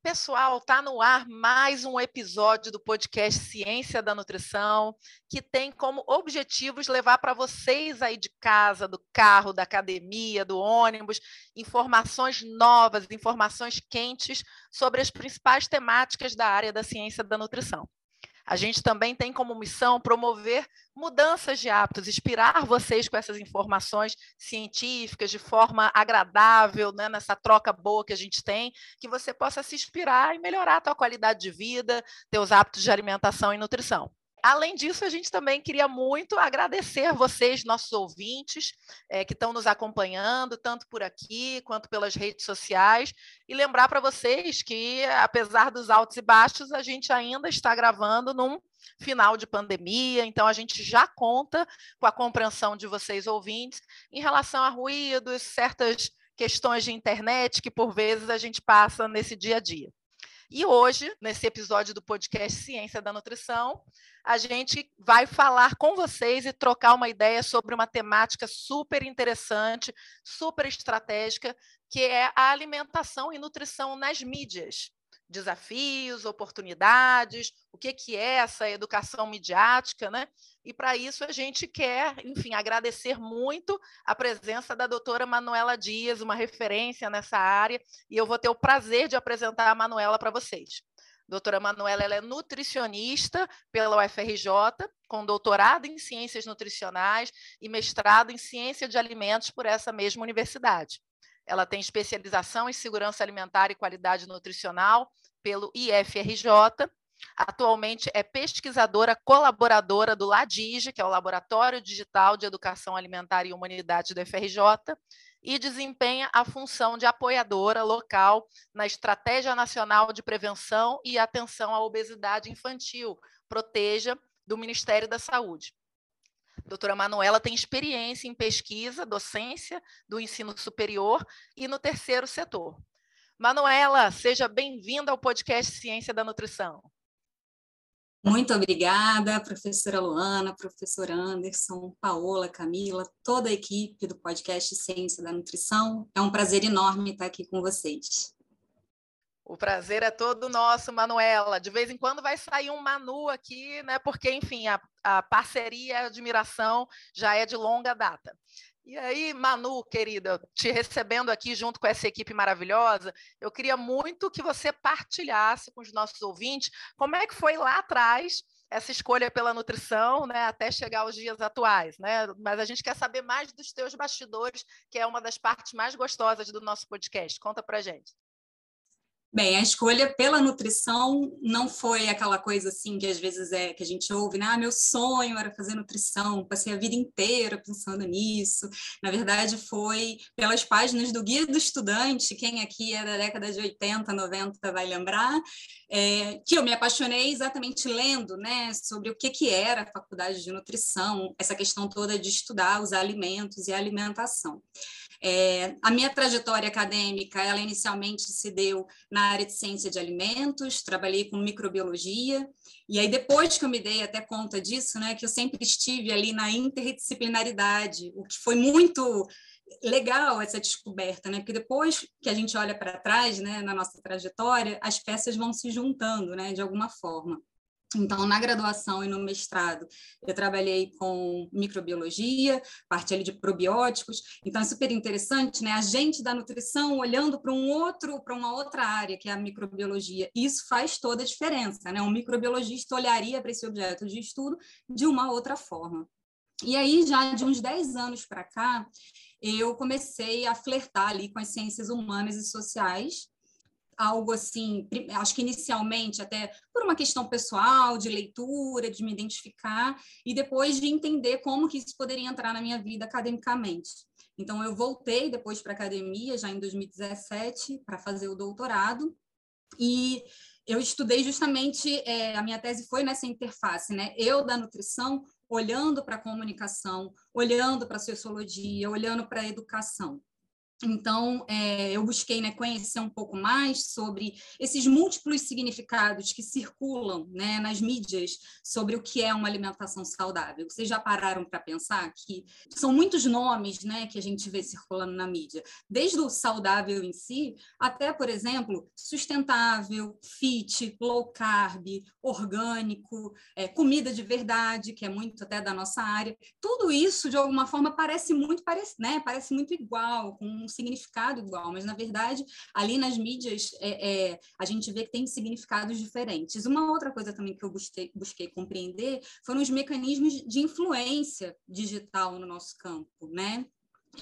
Pessoal, tá no ar mais um episódio do podcast Ciência da Nutrição, que tem como objetivos levar para vocês aí de casa, do carro, da academia, do ônibus, informações novas, informações quentes sobre as principais temáticas da área da ciência da nutrição. A gente também tem como missão promover mudanças de hábitos, inspirar vocês com essas informações científicas de forma agradável, né, nessa troca boa que a gente tem, que você possa se inspirar e melhorar a tua qualidade de vida, teus hábitos de alimentação e nutrição. Além disso, a gente também queria muito agradecer vocês, nossos ouvintes, eh, que estão nos acompanhando, tanto por aqui quanto pelas redes sociais, e lembrar para vocês que, apesar dos altos e baixos, a gente ainda está gravando num final de pandemia, então a gente já conta com a compreensão de vocês, ouvintes, em relação a ruídos, certas questões de internet que, por vezes, a gente passa nesse dia a dia. E hoje, nesse episódio do podcast Ciência da Nutrição, a gente vai falar com vocês e trocar uma ideia sobre uma temática super interessante, super estratégica, que é a alimentação e nutrição nas mídias. Desafios, oportunidades, o que, que é essa educação midiática, né? E para isso a gente quer, enfim, agradecer muito a presença da doutora Manuela Dias, uma referência nessa área, e eu vou ter o prazer de apresentar a Manuela para vocês. Doutora Manuela ela é nutricionista pela UFRJ, com doutorado em ciências nutricionais e mestrado em ciência de alimentos por essa mesma universidade. Ela tem especialização em segurança alimentar e qualidade nutricional pelo IFRJ. Atualmente é pesquisadora colaboradora do LADIGE, que é o Laboratório Digital de Educação Alimentar e Humanidade do FRJ, e desempenha a função de apoiadora local na Estratégia Nacional de Prevenção e Atenção à Obesidade Infantil, Proteja, do Ministério da Saúde. Doutora Manuela tem experiência em pesquisa, docência do ensino superior e no terceiro setor. Manuela, seja bem-vinda ao podcast Ciência da Nutrição. Muito obrigada, professora Luana, professor Anderson, Paola, Camila, toda a equipe do podcast Ciência da Nutrição. É um prazer enorme estar aqui com vocês. O prazer é todo nosso, Manuela. De vez em quando vai sair um Manu aqui, né? Porque, enfim, a, a parceria a admiração já é de longa data. E aí, Manu, querida, te recebendo aqui junto com essa equipe maravilhosa, eu queria muito que você partilhasse com os nossos ouvintes como é que foi lá atrás essa escolha pela nutrição, né, até chegar aos dias atuais, né? Mas a gente quer saber mais dos teus bastidores, que é uma das partes mais gostosas do nosso podcast. Conta pra gente. Bem, a escolha pela nutrição não foi aquela coisa assim que às vezes é que a gente ouve, né? Ah, meu sonho era fazer nutrição, passei a vida inteira pensando nisso. Na verdade, foi pelas páginas do Guia do Estudante, quem aqui é da década de 80, 90 vai lembrar, é, que eu me apaixonei exatamente lendo, né, sobre o que que era a faculdade de nutrição, essa questão toda de estudar os alimentos e a alimentação. É, a minha trajetória acadêmica, ela inicialmente se deu na área de ciência de alimentos, trabalhei com microbiologia, e aí depois que eu me dei até conta disso, né, que eu sempre estive ali na interdisciplinaridade, o que foi muito legal essa descoberta, né? Porque depois que a gente olha para trás, né, na nossa trajetória, as peças vão se juntando, né, de alguma forma. Então, na graduação e no mestrado, eu trabalhei com microbiologia, parte ali de probióticos. Então, é super interessante, né? A gente da nutrição olhando para um outro, para uma outra área, que é a microbiologia. Isso faz toda a diferença, né? Um microbiologista olharia para esse objeto de estudo de uma outra forma. E aí, já de uns 10 anos para cá, eu comecei a flertar ali com as ciências humanas e sociais, algo assim, acho que inicialmente até por uma questão pessoal, de leitura, de me identificar, e depois de entender como que isso poderia entrar na minha vida academicamente. Então, eu voltei depois para a academia, já em 2017, para fazer o doutorado, e eu estudei justamente, é, a minha tese foi nessa interface, né? Eu da nutrição olhando para a comunicação, olhando para a sociologia, olhando para a educação. Então, é, eu busquei né, conhecer um pouco mais sobre esses múltiplos significados que circulam né, nas mídias sobre o que é uma alimentação saudável. Vocês já pararam para pensar que são muitos nomes né, que a gente vê circulando na mídia, desde o saudável em si, até, por exemplo, sustentável, fit, low carb, orgânico, é, comida de verdade, que é muito até da nossa área. Tudo isso, de alguma forma, parece muito, parece, né, parece muito igual, com significado igual, mas na verdade ali nas mídias é, é, a gente vê que tem significados diferentes. Uma outra coisa também que eu busquei, busquei compreender foram os mecanismos de influência digital no nosso campo, né?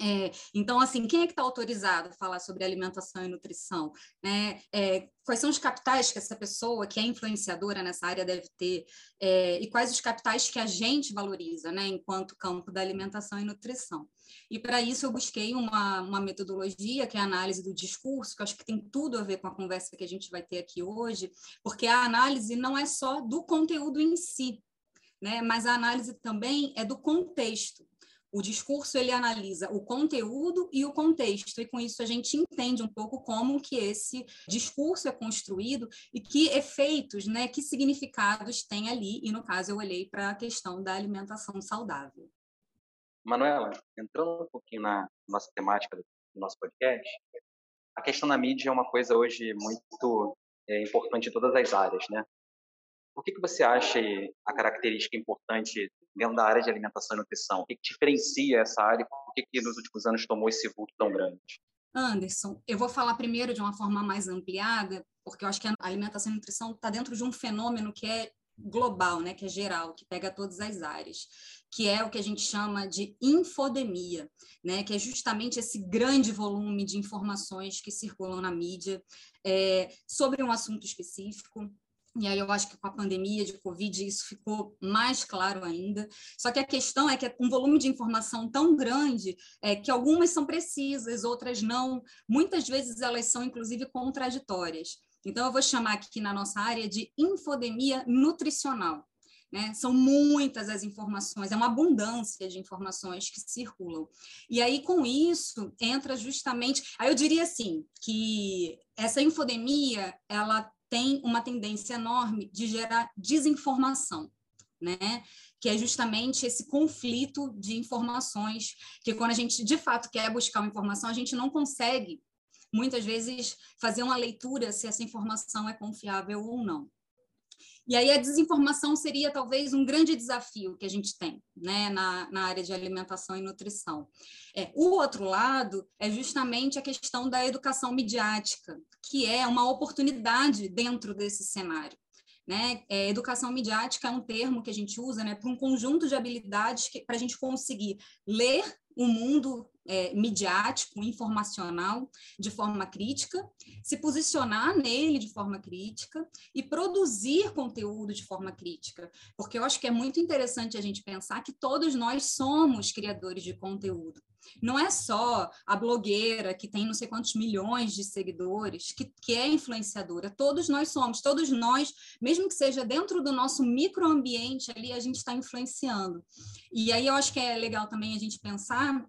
É, então, assim, quem é que está autorizado a falar sobre alimentação e nutrição? Né? É, quais são os capitais que essa pessoa que é influenciadora nessa área deve ter? É, e quais os capitais que a gente valoriza, né, enquanto campo da alimentação e nutrição? E para isso eu busquei uma, uma metodologia que é a análise do discurso, que eu acho que tem tudo a ver com a conversa que a gente vai ter aqui hoje, porque a análise não é só do conteúdo em si, né, mas a análise também é do contexto. O discurso ele analisa o conteúdo e o contexto, e com isso a gente entende um pouco como que esse discurso é construído e que efeitos, né, que significados tem ali, e no caso eu olhei para a questão da alimentação saudável. Manuela, entrando um pouquinho na nossa temática do nosso podcast, a questão da mídia é uma coisa hoje muito é, importante em todas as áreas, né? Por que, que você acha a característica importante dentro da área de alimentação e nutrição? O que, que diferencia essa área e por que, que nos últimos anos tomou esse vulto tão grande? Anderson, eu vou falar primeiro de uma forma mais ampliada, porque eu acho que a alimentação e nutrição está dentro de um fenômeno que é global, né, que é geral, que pega todas as áreas, que é o que a gente chama de infodemia, né, que é justamente esse grande volume de informações que circulam na mídia é, sobre um assunto específico, e aí eu acho que com a pandemia de Covid isso ficou mais claro ainda. Só que a questão é que é um volume de informação tão grande é, que algumas são precisas, outras não. Muitas vezes elas são, inclusive, contraditórias. Então, eu vou chamar aqui na nossa área de infodemia nutricional. Né? São muitas as informações, é uma abundância de informações que circulam. E aí, com isso, entra justamente. Aí eu diria assim que essa infodemia ela tem uma tendência enorme de gerar desinformação, né? Que é justamente esse conflito de informações, que quando a gente de fato quer buscar uma informação, a gente não consegue muitas vezes fazer uma leitura se essa informação é confiável ou não. E aí a desinformação seria talvez um grande desafio que a gente tem né, na, na área de alimentação e nutrição. É, o outro lado é justamente a questão da educação midiática, que é uma oportunidade dentro desse cenário. Né? É, educação midiática é um termo que a gente usa né, para um conjunto de habilidades para a gente conseguir ler o mundo é, midiático, informacional, de forma crítica, se posicionar nele de forma crítica e produzir conteúdo de forma crítica. Porque eu acho que é muito interessante a gente pensar que todos nós somos criadores de conteúdo. Não é só a blogueira que tem não sei quantos milhões de seguidores, que, que é influenciadora. Todos nós somos, todos nós, mesmo que seja dentro do nosso microambiente ali, a gente está influenciando. E aí eu acho que é legal também a gente pensar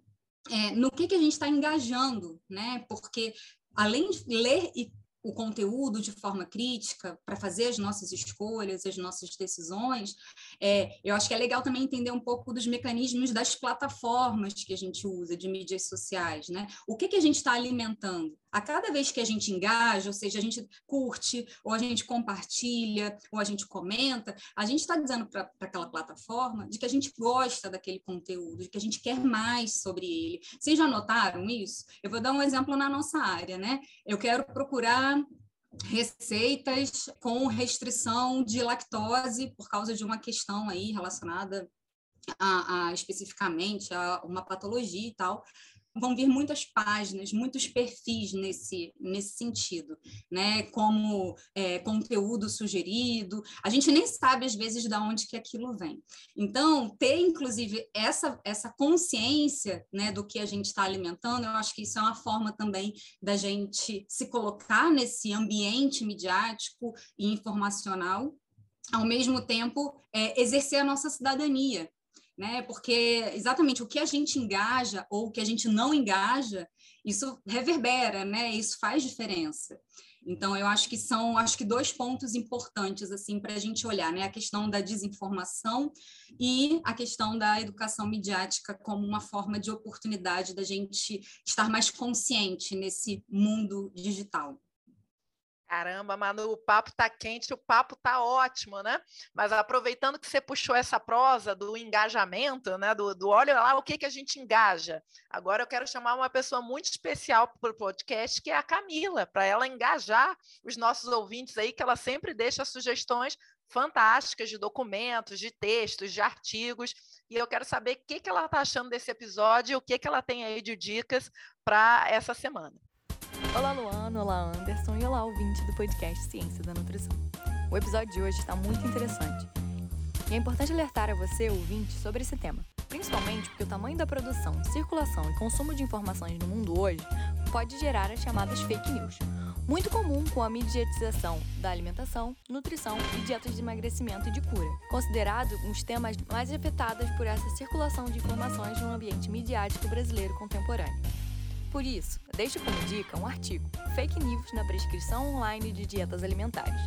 é, no que, que a gente está engajando, né? Porque além de ler e o conteúdo de forma crítica para fazer as nossas escolhas, as nossas decisões, é, eu acho que é legal também entender um pouco dos mecanismos das plataformas que a gente usa de mídias sociais, né? O que, que a gente está alimentando? A cada vez que a gente engaja, ou seja, a gente curte, ou a gente compartilha, ou a gente comenta, a gente está dizendo para aquela plataforma de que a gente gosta daquele conteúdo, de que a gente quer mais sobre ele. Vocês já notaram isso? Eu vou dar um exemplo na nossa área, né? Eu quero procurar receitas com restrição de lactose por causa de uma questão aí relacionada a, a, especificamente a uma patologia e tal vão vir muitas páginas, muitos perfis nesse, nesse sentido, né? Como é, conteúdo sugerido. A gente nem sabe, às vezes, de onde que aquilo vem. Então, ter, inclusive, essa, essa consciência né, do que a gente está alimentando, eu acho que isso é uma forma também da gente se colocar nesse ambiente midiático e informacional ao mesmo tempo é, exercer a nossa cidadania, né? Porque exatamente o que a gente engaja ou o que a gente não engaja, isso reverbera, né? Isso faz diferença. Então, eu acho que são, acho que dois pontos importantes assim para a gente olhar, né? A questão da desinformação e a questão da educação midiática como uma forma de oportunidade da gente estar mais consciente nesse mundo digital. Caramba, Manu, o papo tá quente, o papo tá ótimo, né? Mas aproveitando que você puxou essa prosa do engajamento, né? Do, do olha lá o que, que a gente engaja. Agora eu quero chamar uma pessoa muito especial para o podcast, que é a Camila, para ela engajar os nossos ouvintes aí, que ela sempre deixa sugestões fantásticas de documentos, de textos, de artigos. E eu quero saber o que, que ela está achando desse episódio e o que, que ela tem aí de dicas para essa semana. Olá, Luana, olá, Anderson e olá, ouvinte do podcast Ciência da Nutrição. O episódio de hoje está muito interessante. E é importante alertar a você, ouvinte, sobre esse tema, principalmente porque o tamanho da produção, circulação e consumo de informações no mundo hoje pode gerar as chamadas fake news, muito comum com a mediatização da alimentação, nutrição e dietas de emagrecimento e de cura, considerado um dos temas mais afetados por essa circulação de informações no ambiente midiático brasileiro contemporâneo. Por isso, deixo como dica um artigo Fake News na prescrição online de dietas alimentares,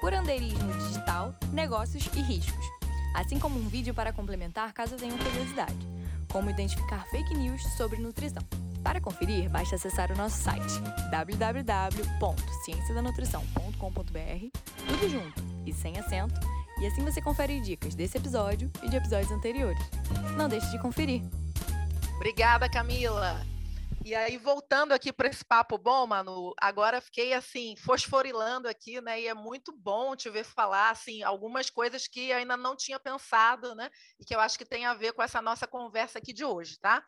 curandeirismo digital, negócios e riscos, assim como um vídeo para complementar caso tenham curiosidade, como identificar fake news sobre nutrição. Para conferir, basta acessar o nosso site www.cienciadanutrição.com.br, tudo junto e sem acento, e assim você confere dicas desse episódio e de episódios anteriores. Não deixe de conferir. Obrigada, Camila. E aí, voltando aqui para esse papo bom, Manu, agora fiquei assim, fosforilando aqui, né? E é muito bom te ver falar assim, algumas coisas que ainda não tinha pensado, né? E que eu acho que tem a ver com essa nossa conversa aqui de hoje, tá?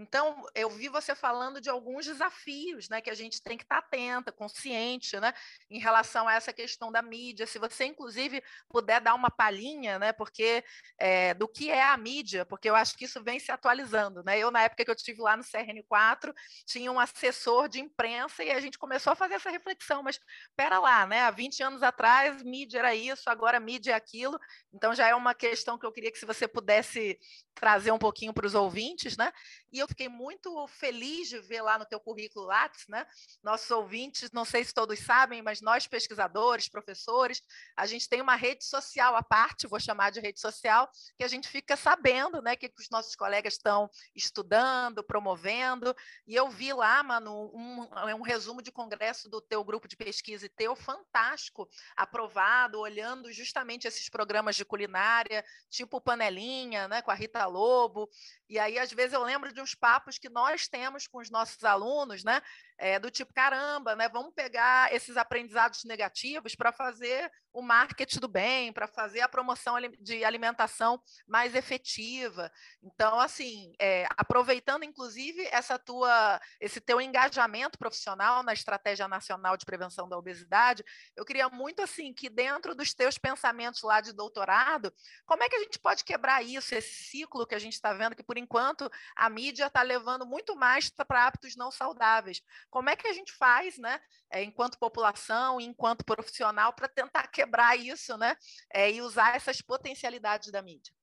Então, eu vi você falando de alguns desafios, né? Que a gente tem que estar tá atenta, consciente, né? Em relação a essa questão da mídia. Se você, inclusive, puder dar uma palhinha, né? Porque é, do que é a mídia, porque eu acho que isso vem se atualizando, né? Eu, na época que eu estive lá no CRN4, tinha um assessor de imprensa e a gente começou a fazer essa reflexão, mas espera lá, né? Há 20 anos atrás, mídia era isso, agora mídia é aquilo. Então já é uma questão que eu queria que se você pudesse trazer um pouquinho para os ouvintes, né? E eu fiquei muito feliz de ver lá no teu currículo Lattes, né? Nossos ouvintes, não sei se todos sabem, mas nós pesquisadores, professores, a gente tem uma rede social à parte, vou chamar de rede social, que a gente fica sabendo, né, que, os nossos colegas estão estudando, promovendo, e eu vi lá, mano, um, um resumo de congresso do teu grupo de pesquisa e teu fantástico, aprovado, olhando justamente esses programas de culinária, tipo Panelinha, né, com a Rita Lobo. E aí, às vezes, eu lembro de uns papos que nós temos com os nossos alunos, né? É, do tipo, caramba, né? Vamos pegar esses aprendizados negativos para fazer o marketing do bem, para fazer a promoção de alimentação mais efetiva. Então, assim, é, aproveitando, inclusive, essa tua, esse teu engajamento profissional na Estratégia Nacional de Prevenção da Obesidade, eu queria muito, assim, que dentro dos teus pensamentos lá de doutorado, como é que a gente pode quebrar isso, esse ciclo que a gente está vendo, que, por enquanto, a mídia está levando muito mais para hábitos não saudáveis. Como é que a gente faz, né, é, enquanto população, enquanto profissional, para tentar quebrar isso, né, é, e usar essas potencialidades da mídia?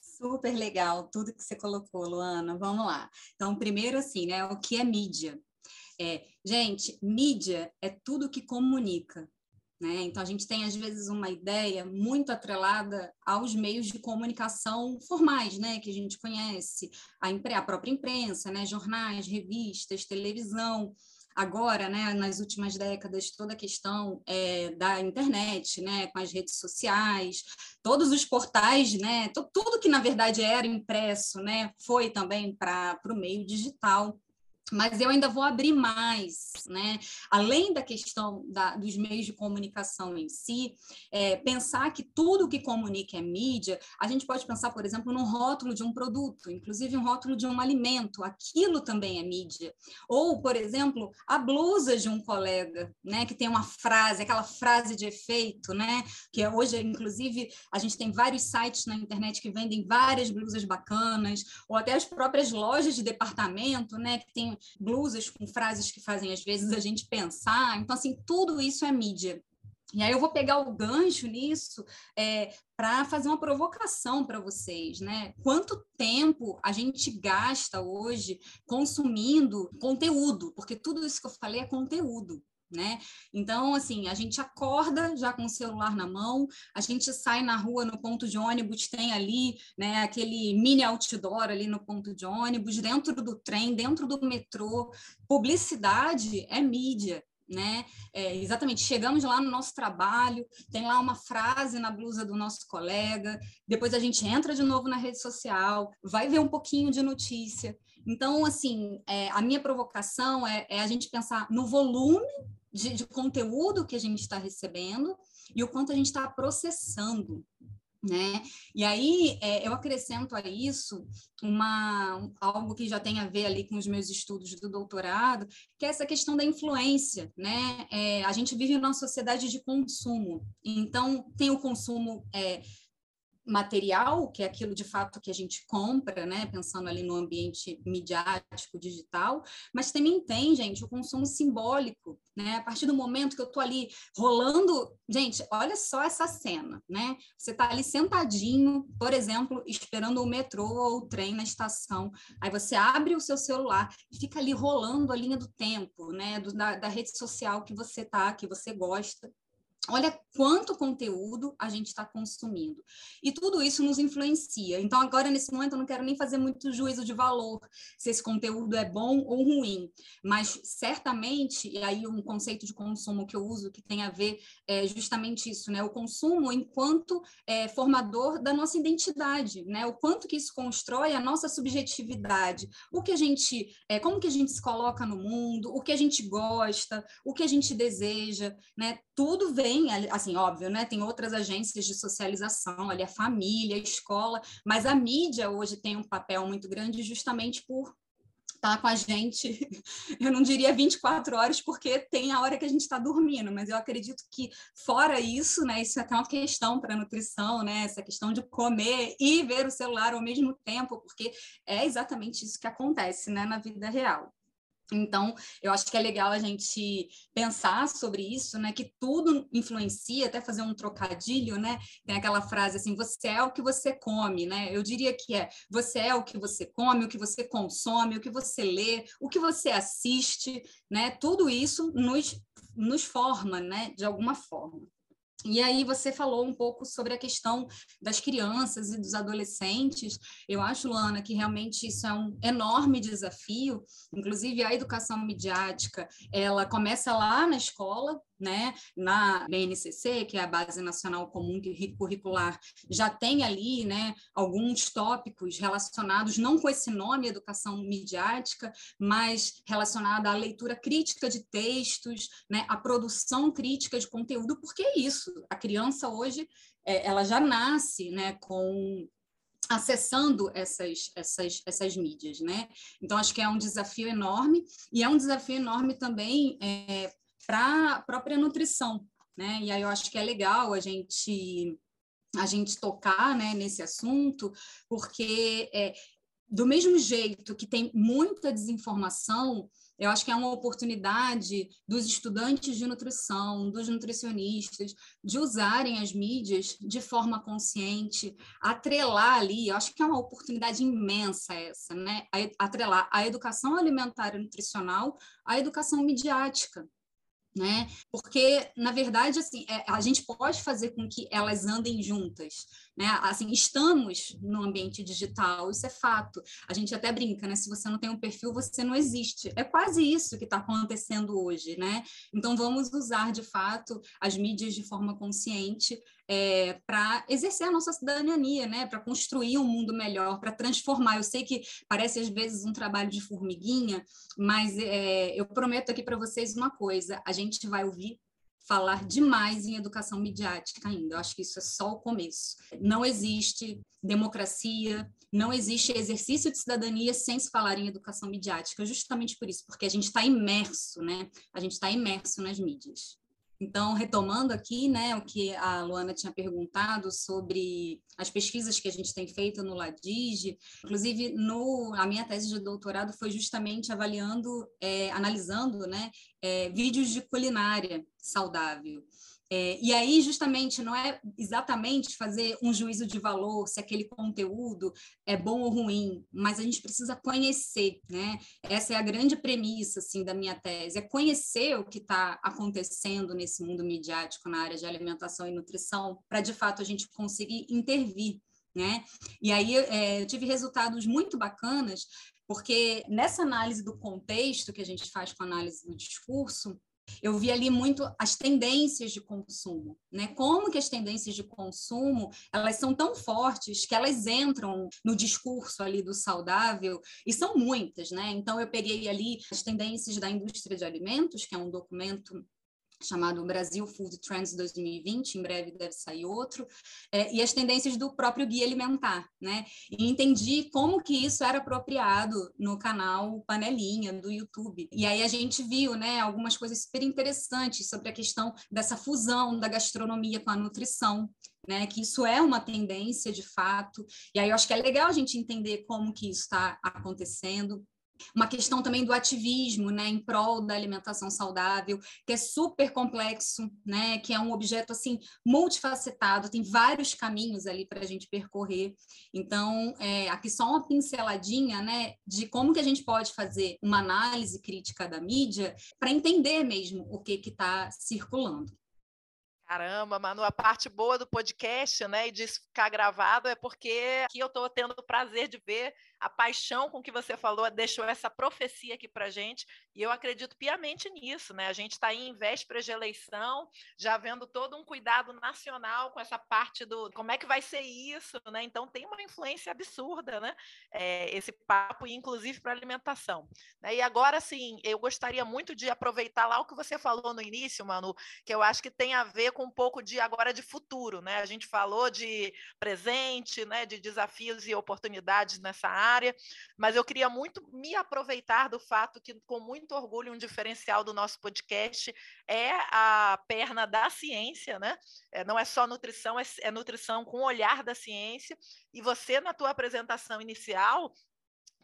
Super legal tudo que você colocou, Luana. Vamos lá. Então, primeiro assim, né, o que é mídia? É, gente, mídia é tudo que comunica. Né? Então, a gente tem, às vezes, uma ideia muito atrelada aos meios de comunicação formais, né? que a gente conhece, a, a própria imprensa, né? jornais, revistas, televisão. Agora, né, nas últimas décadas, toda a questão é, da internet, né, com as redes sociais, todos os portais, né, tudo que na verdade era impresso, né, foi também para o meio digital. Mas eu ainda vou abrir mais, né? Além da questão da, dos meios de comunicação em si, é, pensar que tudo que comunica é mídia, a gente pode pensar, por exemplo, no rótulo de um produto, inclusive um rótulo de um alimento, aquilo também é mídia. Ou, por exemplo, a blusa de um colega, né? Que tem uma frase, aquela frase de efeito, né? Que é hoje, inclusive, a gente tem vários sites na internet que vendem várias blusas bacanas, ou até as próprias lojas de departamento, né? Que tem blusas com frases que fazem às vezes a gente pensar. Então, assim, tudo isso é mídia. E aí eu vou pegar o gancho nisso é, para fazer uma provocação para vocês, né? Quanto tempo a gente gasta hoje consumindo conteúdo? Porque tudo isso que eu falei é conteúdo né? Então, assim, a gente acorda já com o celular na mão, a gente sai na rua no ponto de ônibus, tem ali, né, aquele mini outdoor ali no ponto de ônibus, dentro do trem, dentro do metrô. Publicidade é mídia, né? É, exatamente, chegamos lá no nosso trabalho, tem lá uma frase na blusa do nosso colega, depois a gente entra de novo na rede social, vai ver um pouquinho de notícia. Então, assim, é, a minha provocação é, é, a gente pensar no volume de, de conteúdo que a gente está recebendo e o quanto a gente está processando. Né? E aí é, eu acrescento a isso uma algo que já tem a ver ali com os meus estudos do doutorado, que é essa questão da influência, né? É, a gente vive numa sociedade de consumo, então tem o consumo é, material, que é aquilo de fato que a gente compra, né, pensando ali no ambiente midiático, digital, mas também tem, gente, o consumo simbólico, né, a partir do momento que eu tô ali rolando, gente, olha só essa cena, né, você tá ali sentadinho, por exemplo, esperando o metrô ou o trem na estação, aí você abre o seu celular e fica ali rolando a linha do tempo, né, do, da, da rede social que você tá, que você gosta, Olha quanto conteúdo a gente está consumindo. E tudo isso nos influencia. Então, agora, nesse momento, eu não quero nem fazer muito juízo de valor, se esse conteúdo é bom ou ruim. Mas, certamente, e aí um conceito de consumo que eu uso que tem a ver é justamente isso, né? O consumo enquanto é, formador da nossa identidade, né? O quanto que isso constrói a nossa subjetividade. O que a gente, é, como que a gente se coloca no mundo, o que a gente gosta, o que a gente deseja, né? Tudo vem tem, assim, óbvio, né? Tem outras agências de socialização, ali a família, a escola, mas a mídia hoje tem um papel muito grande justamente por estar tá com a gente, eu não diria 24 horas, porque tem a hora que a gente está dormindo, mas eu acredito que, fora isso, né, isso é até uma questão para nutrição, né, essa questão de comer e ver o celular ao mesmo tempo, porque é exatamente isso que acontece né, na vida real. Então, eu acho que é legal a gente pensar sobre isso, né? Que tudo influencia, até fazer um trocadilho, né? Tem aquela frase assim: você é o que você come, né? Eu diria que é: você é o que você come, o que você consome, o que você lê, o que você assiste, né? Tudo isso nos, nos forma, né? De alguma forma. E aí você falou um pouco sobre a questão das crianças e dos adolescentes. Eu acho, Luana, que realmente isso é um enorme desafio. Inclusive a educação midiática, ela começa lá na escola, né? Na BNCC, que é a Base Nacional Comum Curricular, já tem ali, né, alguns tópicos relacionados não com esse nome educação midiática, mas relacionada à leitura crítica de textos, né, à produção crítica de conteúdo, porque é isso. A criança hoje, é, ela já nasce, né, com acessando essas, essas, essas mídias, né? Então, acho que é um desafio enorme, e é um desafio enorme também é, para a própria nutrição, né? E aí eu acho que é legal a gente a gente tocar né, nesse assunto, porque é, do mesmo jeito que tem muita desinformação, eu acho que é uma oportunidade dos estudantes de nutrição, dos nutricionistas, de usarem as mídias de forma consciente, atrelar ali, eu acho que é uma oportunidade imensa essa, né? Atrelar a educação alimentar e nutricional à educação midiática né? Porque na verdade assim é, a gente pode fazer com que elas andem juntas, né? Assim estamos no ambiente digital, isso é fato. A gente até brinca, né? Se você não tem um perfil, você não existe. É quase isso que está acontecendo hoje, né? Então vamos usar de fato as mídias de forma consciente é, para exercer a nossa cidadania, né? Para construir um mundo melhor, para transformar. Eu sei que parece às vezes um trabalho de formiguinha, mas é, eu prometo aqui para vocês uma coisa: a gente vai ouvir falar demais em educação midiática ainda. Eu acho que isso é só o começo. Não existe democracia, não existe exercício de cidadania sem se falar em educação midiática, justamente por isso, porque a gente está imerso, né? A gente está imerso nas mídias. Então, retomando aqui, né, o que a Luana tinha perguntado sobre as pesquisas que a gente tem feito no Ladige, inclusive no, a minha tese de doutorado foi justamente avaliando, é, analisando, né, é, vídeos de culinária saudável. É, e aí, justamente, não é exatamente fazer um juízo de valor se aquele conteúdo é bom ou ruim, mas a gente precisa conhecer, né? Essa é a grande premissa, assim, da minha tese, é conhecer o que está acontecendo nesse mundo midiático na área de alimentação e nutrição, para, de fato, a gente conseguir intervir, né? E aí, é, eu tive resultados muito bacanas, porque nessa análise do contexto que a gente faz com a análise do discurso, eu vi ali muito as tendências de consumo, né? Como que as tendências de consumo, elas são tão fortes que elas entram no discurso ali do saudável e são muitas, né? Então eu peguei ali as tendências da indústria de alimentos, que é um documento chamado Brasil Food Trends 2020, em breve deve sair outro, é, e as tendências do próprio guia alimentar, né? E entendi como que isso era apropriado no canal Panelinha do YouTube. E aí a gente viu, né, algumas coisas super interessantes sobre a questão dessa fusão da gastronomia com a nutrição, né, que isso é uma tendência de fato. E aí eu acho que é legal a gente entender como que isso está acontecendo uma questão também do ativismo, né, em prol da alimentação saudável, que é super complexo, né, que é um objeto assim multifacetado, tem vários caminhos ali para a gente percorrer. Então, é, aqui só uma pinceladinha, né, de como que a gente pode fazer uma análise crítica da mídia para entender mesmo o que está circulando. Caramba, Manu, a parte boa do podcast, né, e de ficar gravado é porque aqui eu estou tendo o prazer de ver a paixão com que você falou, deixou essa profecia aqui para gente, e eu acredito piamente nisso, né? A gente está em vésperas de eleição, já vendo todo um cuidado nacional com essa parte do como é que vai ser isso, né? Então tem uma influência absurda, né? É, esse papo, inclusive para alimentação. Né? E agora, sim, eu gostaria muito de aproveitar lá o que você falou no início, Manu, que eu acho que tem a ver com um pouco de agora de futuro, né? A gente falou de presente, né? De desafios e oportunidades nessa área mas eu queria muito me aproveitar do fato que, com muito orgulho, um diferencial do nosso podcast é a perna da ciência, né? É, não é só nutrição, é, é nutrição com o olhar da ciência. E você, na tua apresentação inicial,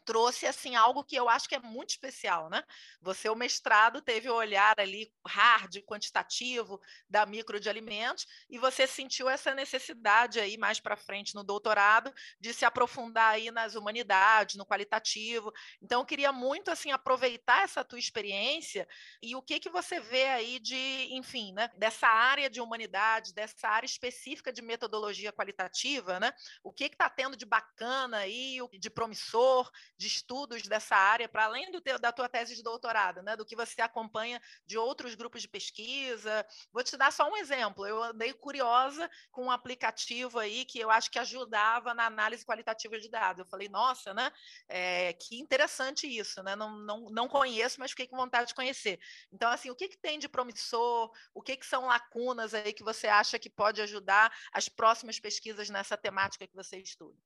trouxe assim algo que eu acho que é muito especial, né? Você o mestrado teve o olhar ali hard, quantitativo da micro de alimentos e você sentiu essa necessidade aí mais para frente no doutorado de se aprofundar aí nas humanidades, no qualitativo. Então eu queria muito assim aproveitar essa tua experiência e o que que você vê aí de, enfim, né, dessa área de humanidade, dessa área específica de metodologia qualitativa, né? O que que está tendo de bacana aí, de promissor de estudos dessa área, para além do teu, da tua tese de doutorado, né, do que você acompanha de outros grupos de pesquisa. Vou te dar só um exemplo. Eu andei curiosa com um aplicativo aí que eu acho que ajudava na análise qualitativa de dados. Eu falei, nossa, né? É, que interessante isso, né? Não, não, não conheço, mas fiquei com vontade de conhecer. Então, assim, o que, que tem de promissor? O que, que são lacunas aí que você acha que pode ajudar as próximas pesquisas nessa temática que você estuda?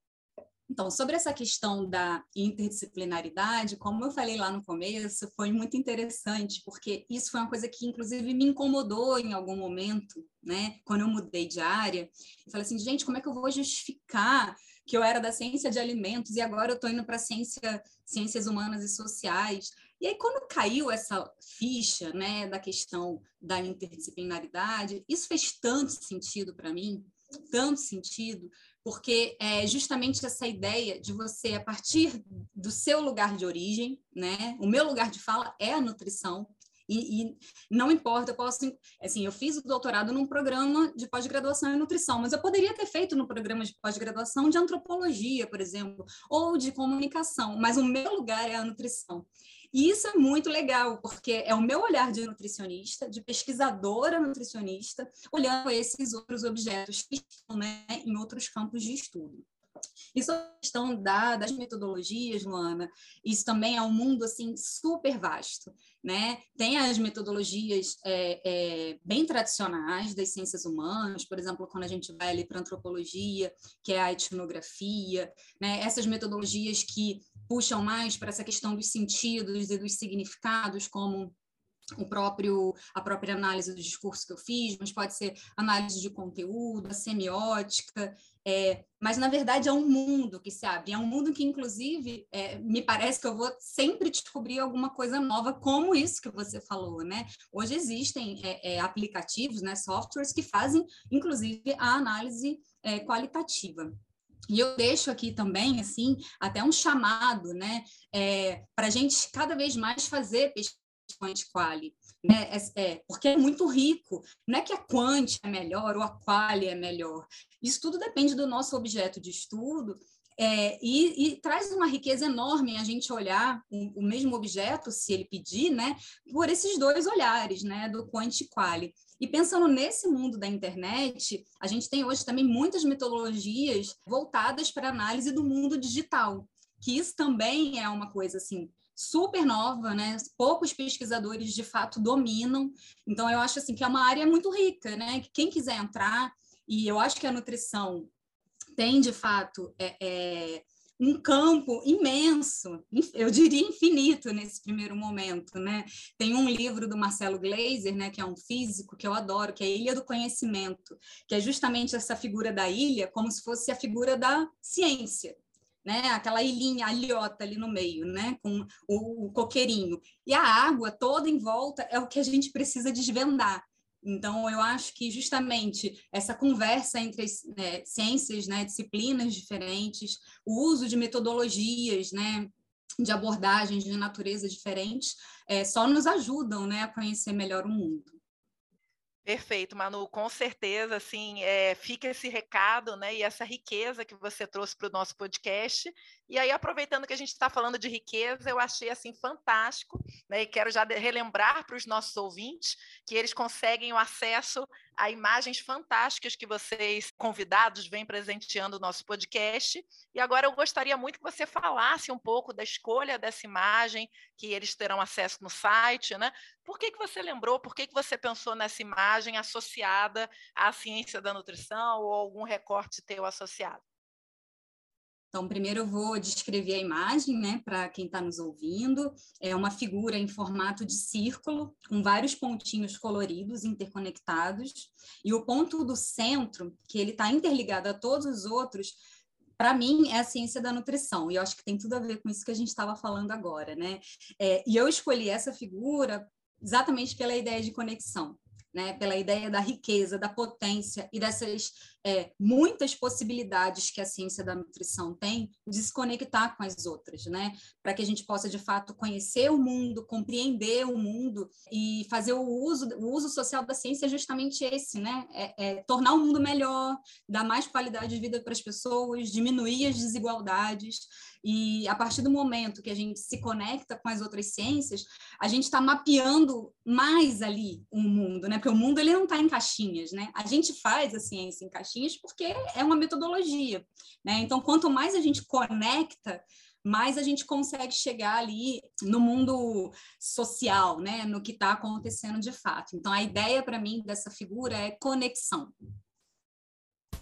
Então, sobre essa questão da interdisciplinaridade, como eu falei lá no começo, foi muito interessante, porque isso foi uma coisa que, inclusive, me incomodou em algum momento, né? Quando eu mudei de área. Eu falei assim, gente, como é que eu vou justificar que eu era da ciência de alimentos e agora eu estou indo para ciência, ciências humanas e sociais? E aí, quando caiu essa ficha, né, da questão da interdisciplinaridade, isso fez tanto sentido para mim, tanto sentido, porque é justamente essa ideia de você, a partir do seu lugar de origem, né? O meu lugar de fala é a nutrição, e, e, não importa, eu posso. Assim, eu fiz o doutorado num programa de pós-graduação em nutrição, mas eu poderia ter feito no programa de pós-graduação de antropologia, por exemplo, ou de comunicação, mas o meu lugar é a nutrição. E isso é muito legal, porque é o meu olhar de nutricionista, de pesquisadora nutricionista, olhando esses outros objetos que estão né, em outros campos de estudo. Isso é questão da, das metodologias, Luana, isso também é um mundo assim super vasto. Né? Tem as metodologias é, é, bem tradicionais das ciências humanas, por exemplo, quando a gente vai ali para antropologia, que é a etnografia, né? essas metodologias que puxam mais para essa questão dos sentidos e dos significados, como o próprio a própria análise do discurso que eu fiz, mas pode ser análise de conteúdo, semiótica, é, mas na verdade é um mundo que se abre, é um mundo que inclusive é, me parece que eu vou sempre descobrir alguma coisa nova, como isso que você falou, né? Hoje existem é, é aplicativos, né, softwares que fazem inclusive a análise é, qualitativa. E eu deixo aqui também, assim, até um chamado, né, é, para a gente cada vez mais fazer pesquisa quant-quali, né? É, é, porque é muito rico. Não é que a quant é melhor ou a quali é melhor. Isso tudo depende do nosso objeto de estudo é, e, e, traz uma riqueza enorme a gente olhar o, o, mesmo objeto, se ele pedir, né, por esses dois olhares, né, do quant e quali. E pensando nesse mundo da internet, a gente tem hoje também muitas metodologias voltadas para análise do mundo digital, que isso também é uma coisa assim super nova, né? Poucos pesquisadores de fato dominam. Então eu acho assim que é uma área muito rica, né? Que quem quiser entrar e eu acho que a nutrição tem de fato é, é, um campo imenso, eu diria infinito nesse primeiro momento, né? Tem um livro do Marcelo Gleiser, né, que é um físico que eu adoro, que é Ilha do Conhecimento, que é justamente essa figura da ilha como se fosse a figura da ciência né? Aquela ilhinha, a ilhota ali no meio, né? Com o, o coqueirinho. E a água toda em volta é o que a gente precisa desvendar. Então, eu acho que justamente essa conversa entre né, ciências, né, disciplinas diferentes, o uso de metodologias, né, de abordagens de natureza diferentes, é, só nos ajudam né, a conhecer melhor o mundo. Perfeito, Manu, com certeza, assim, é, fica esse recado, né, e essa riqueza que você trouxe para o nosso podcast. E aí, aproveitando que a gente está falando de riqueza, eu achei, assim, fantástico, né, e quero já relembrar para os nossos ouvintes que eles conseguem o acesso a imagens fantásticas que vocês, convidados, vêm presenteando o nosso podcast. E agora eu gostaria muito que você falasse um pouco da escolha dessa imagem, que eles terão acesso no site, né? Por que, que você lembrou, por que, que você pensou nessa imagem associada à ciência da nutrição ou algum recorte teu associado? Então, primeiro eu vou descrever a imagem, né, para quem está nos ouvindo. É uma figura em formato de círculo, com vários pontinhos coloridos interconectados, e o ponto do centro, que ele está interligado a todos os outros, para mim é a ciência da nutrição, e eu acho que tem tudo a ver com isso que a gente estava falando agora, né? É, e eu escolhi essa figura exatamente pela ideia de conexão né, pela ideia da riqueza, da potência e dessas é, muitas possibilidades que a ciência da nutrição tem de se conectar com as outras, né, para que a gente possa de fato conhecer o mundo, compreender o mundo e fazer o uso, o uso social da ciência é justamente esse, né, é, é tornar o mundo melhor, dar mais qualidade de vida para as pessoas, diminuir as desigualdades e a partir do momento que a gente se conecta com as outras ciências, a gente está mapeando mais ali o mundo, né? Porque o mundo ele não está em caixinhas, né? A gente faz a ciência em caixinhas porque é uma metodologia, né? Então, quanto mais a gente conecta, mais a gente consegue chegar ali no mundo social, né? No que está acontecendo de fato. Então, a ideia para mim dessa figura é conexão.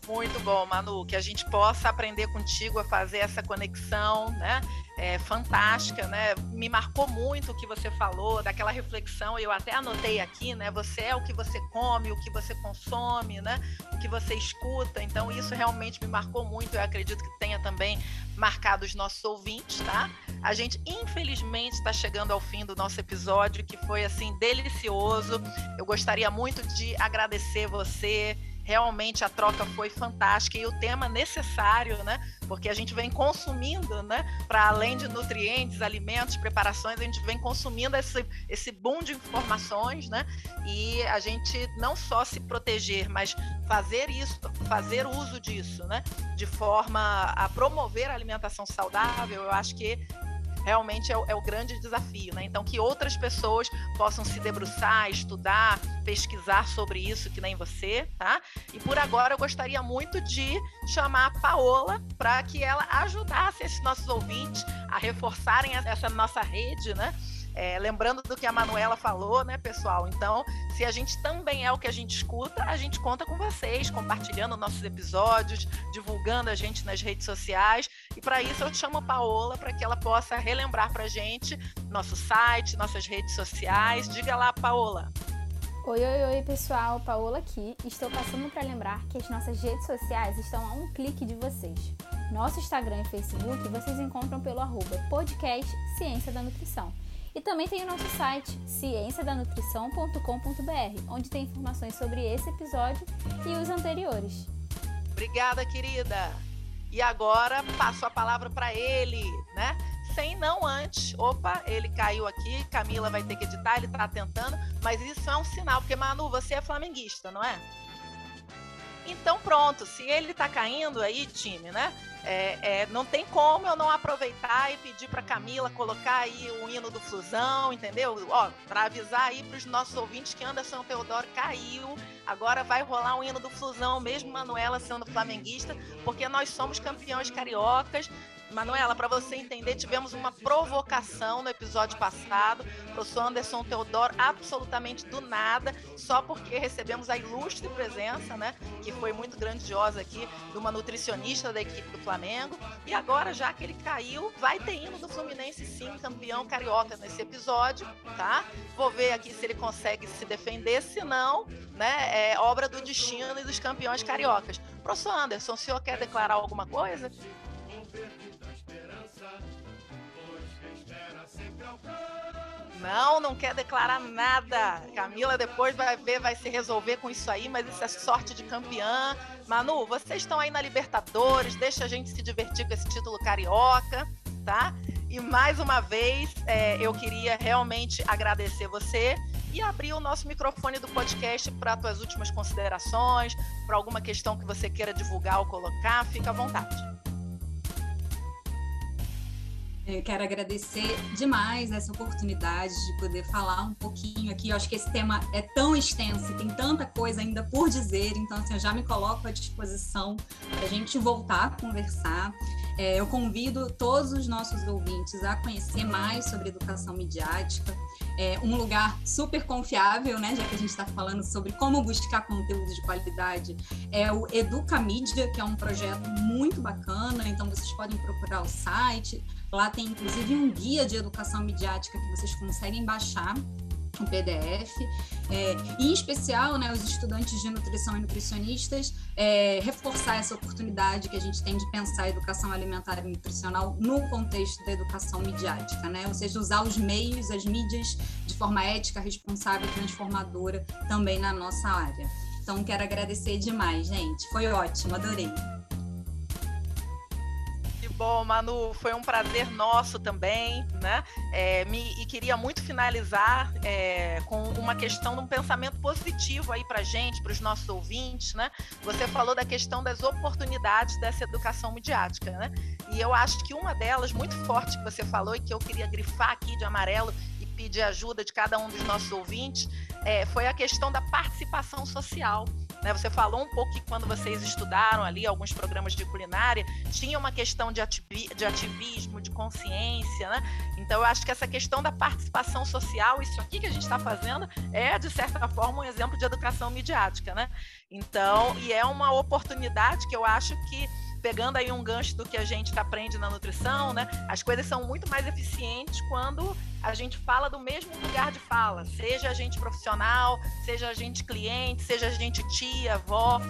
Muito bom, Manu, que a gente possa aprender contigo a fazer essa conexão, né? É fantástica, né? Me marcou muito o que você falou, daquela reflexão, eu até anotei aqui, né? Você é o que você come, o que você consome, né? O que você escuta. Então, isso realmente me marcou muito. Eu acredito que tenha também marcado os nossos ouvintes, tá? A gente, infelizmente, está chegando ao fim do nosso episódio, que foi assim delicioso. Eu gostaria muito de agradecer você realmente a troca foi fantástica e o tema necessário, né? Porque a gente vem consumindo, né? Para além de nutrientes, alimentos, preparações, a gente vem consumindo esse, esse boom de informações, né? E a gente não só se proteger, mas fazer isso, fazer uso disso, né? De forma a promover a alimentação saudável, eu acho que realmente é o, é o grande desafio, né? Então, que outras pessoas possam se debruçar, estudar, pesquisar sobre isso, que nem você, tá? E por agora eu gostaria muito de chamar a Paola para que ela ajudasse esses nossos ouvintes a reforçarem essa nossa rede, né? É, lembrando do que a Manuela falou, né, pessoal? Então, se a gente também é o que a gente escuta, a gente conta com vocês, compartilhando nossos episódios, divulgando a gente nas redes sociais. E para isso eu chamo a Paola para que ela possa relembrar para a gente nosso site, nossas redes sociais. Diga lá, Paola. Oi, oi, oi, pessoal, Paola aqui. Estou passando para lembrar que as nossas redes sociais estão a um clique de vocês. Nosso Instagram e Facebook vocês encontram pelo arroba podcast Ciência da Nutrição. E também tem o nosso site, cienciadanutrição.com.br, onde tem informações sobre esse episódio e os anteriores. Obrigada, querida. E agora passo a palavra para ele, né? Sem não antes. Opa, ele caiu aqui, Camila vai ter que editar, ele está tentando, mas isso é um sinal, porque Manu, você é flamenguista, não é? Então pronto, se ele está caindo aí, time, né? É, é, não tem como eu não aproveitar e pedir para Camila colocar aí o hino do Flusão, entendeu? Ó, para avisar aí para os nossos ouvintes que Anderson Teodoro caiu. Agora vai rolar o hino do Flusão, mesmo Manuela sendo flamenguista, porque nós somos campeões cariocas. Manuela, para você entender, tivemos uma provocação no episódio passado. O professor Anderson Teodoro, absolutamente do nada, só porque recebemos a ilustre presença, né? Que foi muito grandiosa aqui, de uma nutricionista da equipe do Flamengo. E agora, já que ele caiu, vai ter hino do Fluminense, sim, campeão carioca nesse episódio, tá? Vou ver aqui se ele consegue se defender, se não, né? É obra do destino e dos campeões cariocas. Professor Anderson, o senhor quer declarar alguma coisa? Não, não quer declarar nada. Camila depois vai ver, vai se resolver com isso aí, mas isso é sorte de campeã. Manu, vocês estão aí na Libertadores, deixa a gente se divertir com esse título carioca, tá? E mais uma vez, é, eu queria realmente agradecer você e abrir o nosso microfone do podcast para tuas últimas considerações, para alguma questão que você queira divulgar ou colocar, fica à vontade. Eu quero agradecer demais essa oportunidade de poder falar um pouquinho aqui. Eu acho que esse tema é tão extenso e tem tanta coisa ainda por dizer, então assim, eu já me coloco à disposição para a gente voltar a conversar. É, eu convido todos os nossos ouvintes a conhecer mais sobre educação midiática. É um lugar super confiável, né? Já que a gente está falando sobre como buscar conteúdo de qualidade, é o Educa Mídia, que é um projeto muito bacana. Então vocês podem procurar o site, Lá tem inclusive um guia de educação midiática que vocês conseguem baixar um PDF, é, e em especial, né, os estudantes de nutrição e nutricionistas, é, reforçar essa oportunidade que a gente tem de pensar a educação alimentar e nutricional no contexto da educação midiática, né, ou seja, usar os meios, as mídias de forma ética, responsável e transformadora também na nossa área. Então, quero agradecer demais, gente. Foi ótimo, adorei bom, Manu. Foi um prazer nosso também, né? É, me, e queria muito finalizar é, com uma questão de um pensamento positivo aí para gente, para os nossos ouvintes, né? Você falou da questão das oportunidades dessa educação midiática, né? E eu acho que uma delas, muito forte, que você falou e que eu queria grifar aqui de amarelo e pedir ajuda de cada um dos nossos ouvintes, é, foi a questão da participação social. Né? Você falou um pouco que quando vocês estudaram ali alguns programas de culinária, tinha uma questão de, de ativismo, de consciência, né? Então eu acho que essa questão da participação social, isso aqui que a gente está fazendo, é de certa forma um exemplo de educação midiática, né? Então, e é uma oportunidade que eu acho que pegando aí um gancho do que a gente aprende na nutrição, né? As coisas são muito mais eficientes quando a gente fala do mesmo lugar de fala, seja a gente profissional, seja a gente cliente, seja a gente tia, avó.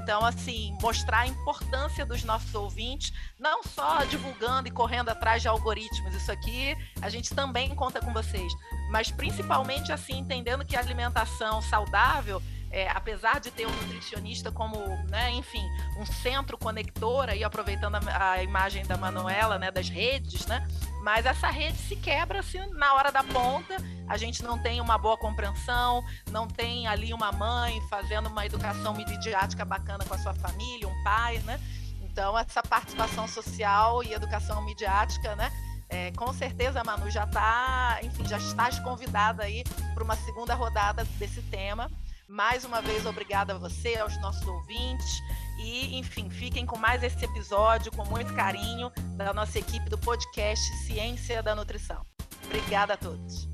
Então, assim, mostrar a importância dos nossos ouvintes, não só divulgando e correndo atrás de algoritmos, isso aqui a gente também conta com vocês, mas principalmente assim, entendendo que a alimentação saudável é, apesar de ter um nutricionista como, né, enfim, um centro conector, aí aproveitando a, a, imagem da Manuela, né, das redes, né, mas essa rede se quebra assim, na hora da ponta, a gente não tem uma boa compreensão, não tem ali uma mãe fazendo uma educação midiática bacana com a sua família, um pai, né, então essa participação social e educação midiática, né, É, com certeza, Manu, já está, enfim, já estás convidada aí para uma segunda rodada desse tema. Mais uma vez, obrigada a você, aos nossos ouvintes. E, enfim, fiquem com mais esse episódio, com muito carinho, da nossa equipe do podcast Ciência da Nutrição. Obrigada a todos.